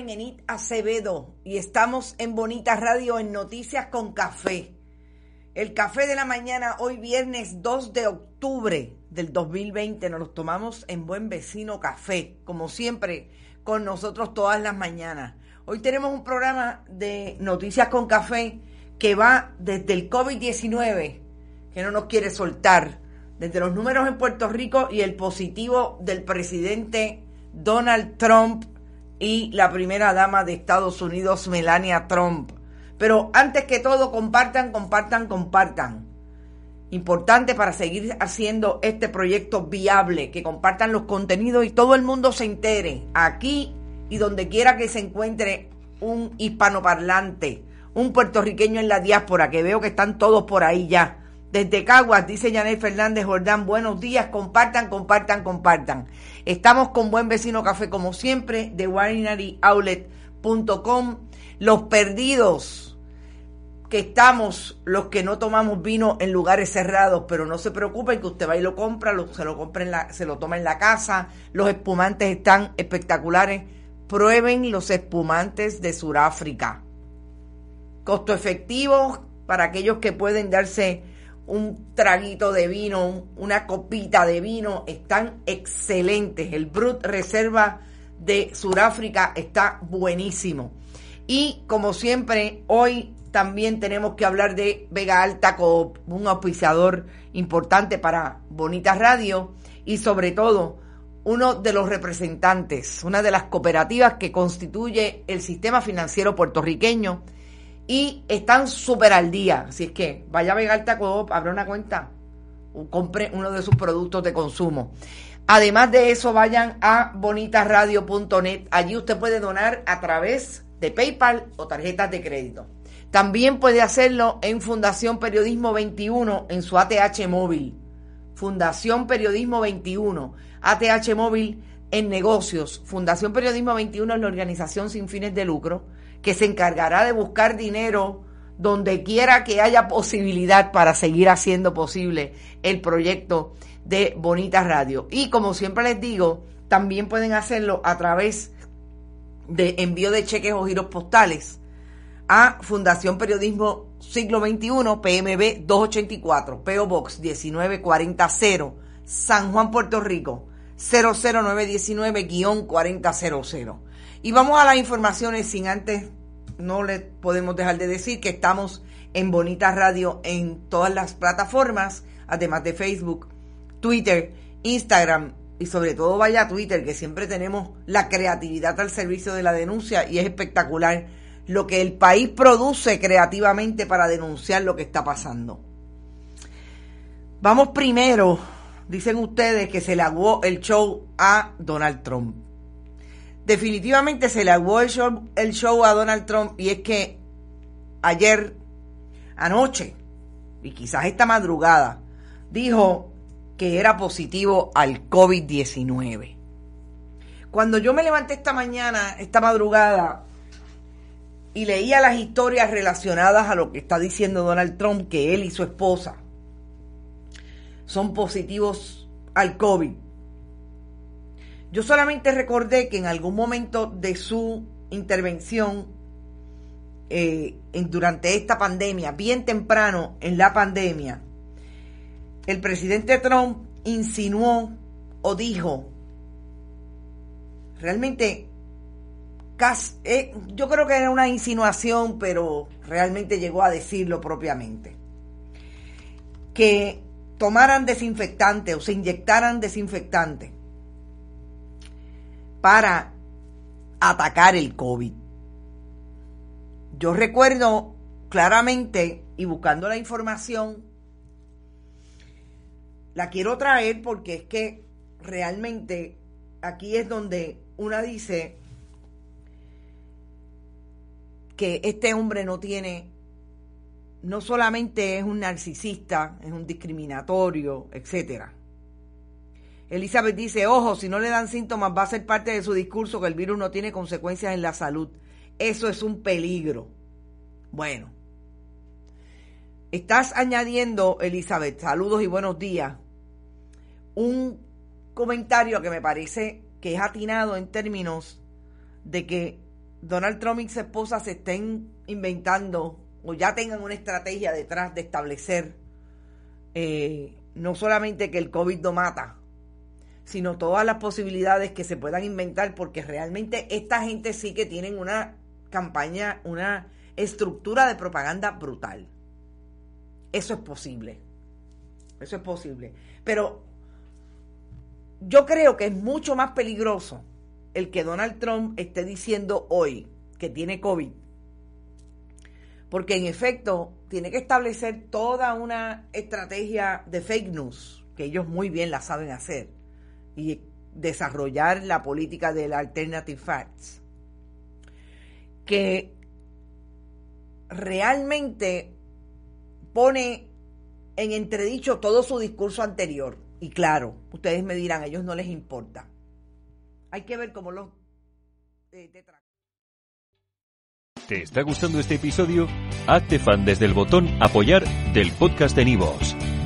Soy Carmen Enit Acevedo y estamos en Bonita Radio en Noticias con Café. El café de la mañana, hoy viernes 2 de octubre del 2020, nos los tomamos en Buen Vecino Café, como siempre, con nosotros todas las mañanas. Hoy tenemos un programa de Noticias con Café que va desde el COVID-19, que no nos quiere soltar, desde los números en Puerto Rico y el positivo del presidente Donald Trump y la primera dama de Estados Unidos, Melania Trump. Pero antes que todo, compartan, compartan, compartan. Importante para seguir haciendo este proyecto viable, que compartan los contenidos y todo el mundo se entere, aquí y donde quiera que se encuentre un hispanoparlante, un puertorriqueño en la diáspora, que veo que están todos por ahí ya. Desde Caguas, dice Yanel Fernández Jordán, buenos días, compartan, compartan, compartan. Estamos con Buen Vecino Café como siempre, de wineryoutlet.com. Los perdidos que estamos, los que no tomamos vino en lugares cerrados, pero no se preocupen que usted va y lo compra, se lo compra en la, se lo toma en la casa, los espumantes están espectaculares. Prueben los espumantes de Sudáfrica. Costo efectivo para aquellos que pueden darse un traguito de vino, una copita de vino, están excelentes. El Brut Reserva de Sudáfrica está buenísimo. Y como siempre, hoy también tenemos que hablar de Vega Alta Coop, un auspiciador importante para Bonita Radio y sobre todo uno de los representantes, una de las cooperativas que constituye el sistema financiero puertorriqueño y están súper al día. Así es que vaya a Vegalta Coop, abra una cuenta, compre uno de sus productos de consumo. Además de eso, vayan a bonitasradio.net. Allí usted puede donar a través de PayPal o tarjetas de crédito. También puede hacerlo en Fundación Periodismo 21 en su ATH móvil. Fundación Periodismo 21, ATH móvil en negocios. Fundación Periodismo 21 es la organización sin fines de lucro que se encargará de buscar dinero donde quiera que haya posibilidad para seguir haciendo posible el proyecto de Bonita Radio. Y como siempre les digo, también pueden hacerlo a través de envío de cheques o giros postales a Fundación Periodismo Siglo XXI, PMB 284, PO Box 19400, San Juan, Puerto Rico, 00919-4000. Y vamos a las informaciones sin antes, no le podemos dejar de decir que estamos en Bonita Radio en todas las plataformas, además de Facebook, Twitter, Instagram y sobre todo vaya a Twitter, que siempre tenemos la creatividad al servicio de la denuncia y es espectacular lo que el país produce creativamente para denunciar lo que está pasando. Vamos primero, dicen ustedes que se le aguó el show a Donald Trump. Definitivamente se le aguó el show, el show a Donald Trump y es que ayer, anoche, y quizás esta madrugada, dijo que era positivo al COVID-19. Cuando yo me levanté esta mañana, esta madrugada, y leía las historias relacionadas a lo que está diciendo Donald Trump, que él y su esposa son positivos al COVID. Yo solamente recordé que en algún momento de su intervención eh, durante esta pandemia, bien temprano en la pandemia, el presidente Trump insinuó o dijo, realmente eh, yo creo que era una insinuación, pero realmente llegó a decirlo propiamente. Que tomaran desinfectante o se inyectaran desinfectante para atacar el COVID. Yo recuerdo claramente y buscando la información, la quiero traer porque es que realmente aquí es donde una dice, que este hombre no tiene, no solamente es un narcisista, es un discriminatorio, etcétera. Elizabeth dice, ojo, si no le dan síntomas va a ser parte de su discurso que el virus no tiene consecuencias en la salud. Eso es un peligro. Bueno, estás añadiendo, Elizabeth, saludos y buenos días, un comentario que me parece que es atinado en términos de que Donald Trump y su esposa se estén inventando o ya tengan una estrategia detrás de establecer eh, no solamente que el COVID no mata, sino todas las posibilidades que se puedan inventar, porque realmente esta gente sí que tienen una campaña, una estructura de propaganda brutal. Eso es posible. Eso es posible. Pero yo creo que es mucho más peligroso el que Donald Trump esté diciendo hoy que tiene COVID. Porque en efecto tiene que establecer toda una estrategia de fake news, que ellos muy bien la saben hacer, y desarrollar la política del alternative facts, que realmente pone en entredicho todo su discurso anterior. Y claro, ustedes me dirán, a ellos no les importa hay que ver cómo los eh, ¿Te está gustando este episodio? Hazte fan desde el botón Apoyar del podcast de Nivos.